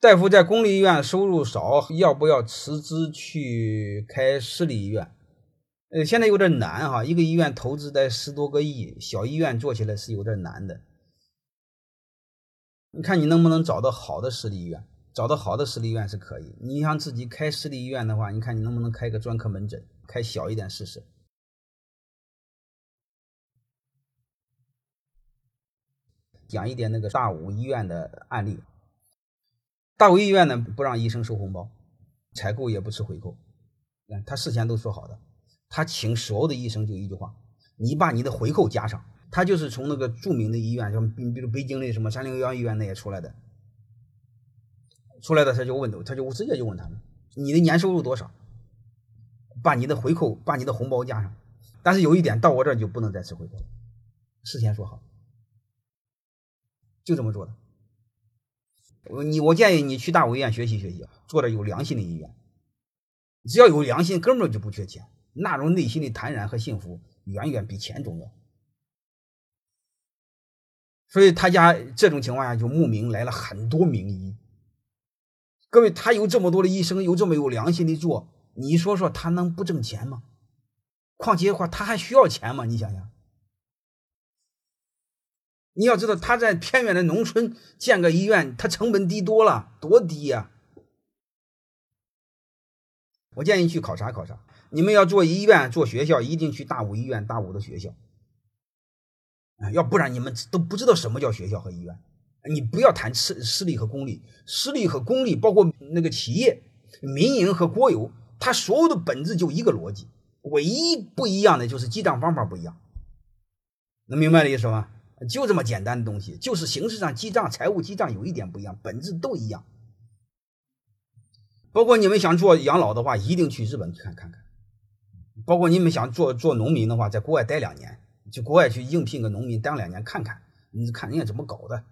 大夫在公立医院收入少，要不要辞职去开私立医院？呃，现在有点难哈，一个医院投资得十多个亿，小医院做起来是有点难的。你看你能不能找到好的私立医院？找到好的私立医院是可以。你想自己开私立医院的话，你看你能不能开个专科门诊，开小一点试试。讲一点那个大五医院的案例。大武医院呢不让医生收红包，采购也不吃回扣。嗯他事先都说好的，他请所有的医生就一句话：你把你的回扣加上。他就是从那个著名的医院，像比比如北京的什么三零幺医院那些出来的，出来的他就问，他就直接就问他们：你的年收入多少？把你的回扣，把你的红包加上。但是有一点，到我这儿就不能再吃回扣了，事先说好。就这么做的，你我建议你去大武医院学习学习，做点有良心的医院。只要有良心，根本就不缺钱，那种内心的坦然和幸福，远远比钱重要。所以他家这种情况下就慕名来了很多名医。各位，他有这么多的医生，有这么有良心的做，你说说他能不挣钱吗？况且话他还需要钱吗？你想想。你要知道，他在偏远的农村建个医院，他成本低多了，多低呀！我建议去考察考察。你们要做医院、做学校，一定去大五医院、大五的学校。要不然你们都不知道什么叫学校和医院。你不要谈私私立和公立，私立和公立，包括那个企业、民营和国有，它所有的本质就一个逻辑，唯一不一样的就是记账方法不一样。能明白的意思吗？就这么简单的东西，就是形式上记账、财务记账有一点不一样，本质都一样。包括你们想做养老的话，一定去日本看看看；包括你们想做做农民的话，在国外待两年，去国外去应聘个农民当两年看看，你看人家怎么搞的。